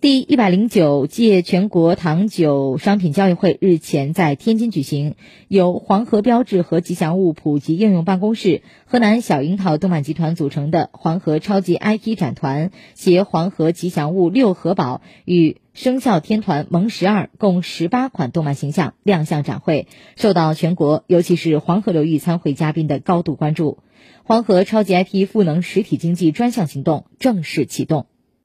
第一百零九届全国糖酒商品交易会日前在天津举行，由黄河标志和吉祥物普及应用办公室、河南小樱桃动漫集团组成的黄河超级 IP 展团携黄河吉祥物六合宝与生肖天团萌十二共十八款动漫形象亮相展会，受到全国尤其是黄河流域参会嘉宾的高度关注。黄河超级 IP 赋能实体经济专项行动正式启动。